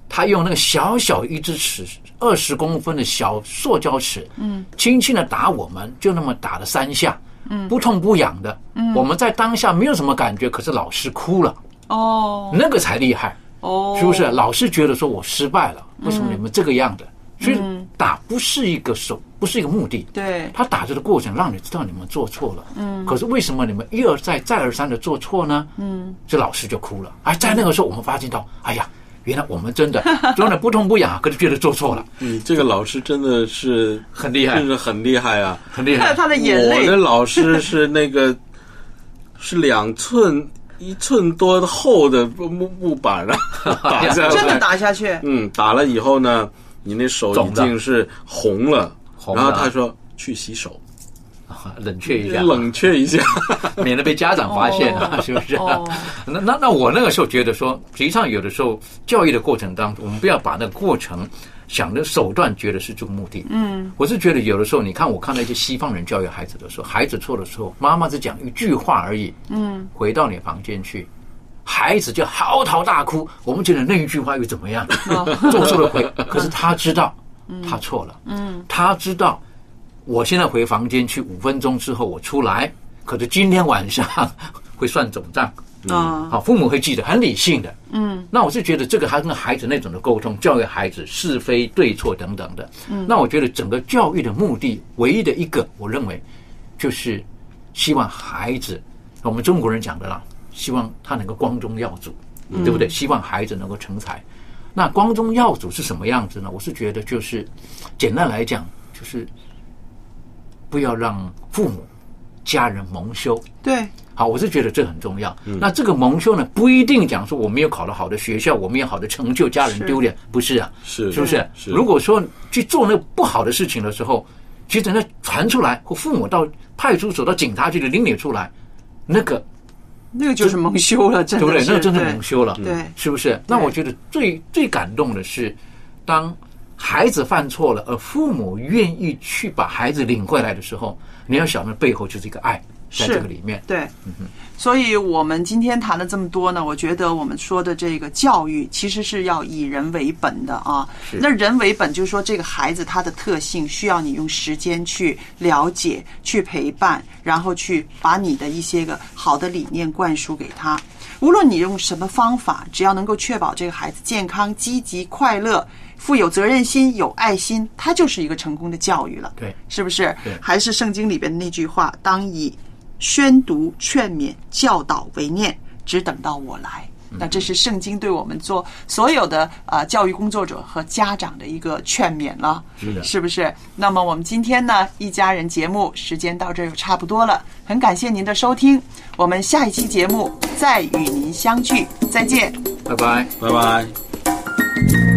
他用那个小小一只尺，二十公分的小塑胶尺，嗯，轻轻的打我们，就那么打了三下，嗯，不痛不痒的，嗯，我们在当下没有什么感觉，可是老师哭了，哦。那个才厉害，哦，是不是？老师觉得说我失败了，为什么嗯。你们这个样的？所以打不是一个手，不是一个目的。对，他打这个过程让你知道你们做错了，嗯，可是为什么你们一而再再而三的做错呢？嗯，这老师就哭了。而，在那个时候我们发现到，哎呀，原来我们真的真的不痛不痒，可是觉得做错了，嗯这个老师真的是很厉害真，的很厉害啊！很厉害。他的眼泪我的老师是那个是两寸一寸多厚的木木板啊，打下去真的打下去，嗯，打了以后呢，你那手已经是红了，然后他说去洗手，冷却一下，冷却一下。免得被家长发现啊，哦是不是？哦那那那我那个时候觉得说，实际上有的时候教育的过程当中，我们不要把那个过程想的手段觉得是这个目的。嗯，我是觉得有的时候，你看我看到一些西方人教育孩子的时候，孩子错的时候，妈妈只讲一句话而已，嗯，回到你房间去。孩子就嚎啕大哭，我们觉得那一句话又怎么样？做错了回，可是他知道他错了，嗯，他知道我现在回房间去五分钟之后我出来，可是今天晚上会算总账。啊，好，父母会记得，很理性的。嗯，那我是觉得这个还跟孩子那种的沟通，教育孩子是非对错等等的。嗯，那我觉得整个教育的目的，唯一的一个，我认为就是希望孩子，我们中国人讲的啦，希望他能够光宗耀祖，对不对？希望孩子能够成才。那光宗耀祖是什么样子呢？我是觉得就是简单来讲，就是不要让父母、家人蒙羞。对，好，我是觉得这很重要。那这个蒙羞呢，不一定讲说我没有考到好的学校，我没有好的成就，家人丢脸，不是啊，是是不是？如果说去做那个不好的事情的时候，其实那传出来，或父母到派出所、到警察局里拎你出来，那个那个就是蒙羞了，真对不对？那个真的蒙羞了，对是不是？那我觉得最最感动的是，当孩子犯错了，而父母愿意去把孩子领回来的时候，你要想，那背后就是一个爱，在这个里面。对，所以我们今天谈了这么多呢，我觉得我们说的这个教育其实是要以人为本的啊。那人为本就是说，这个孩子他的特性需要你用时间去了解、去陪伴，然后去把你的一些个好的理念灌输给他。无论你用什么方法，只要能够确保这个孩子健康、积极、快乐、富有责任心、有爱心，他就是一个成功的教育了。对，是不是对？还是圣经里边的那句话：“当以宣读、劝勉、教导为念，只等到我来。”那这是圣经对我们做所有的呃教育工作者和家长的一个劝勉了，是的是不是？那么我们今天呢，一家人节目时间到这儿就差不多了，很感谢您的收听，我们下一期节目再与您相聚，再见。拜拜。拜拜。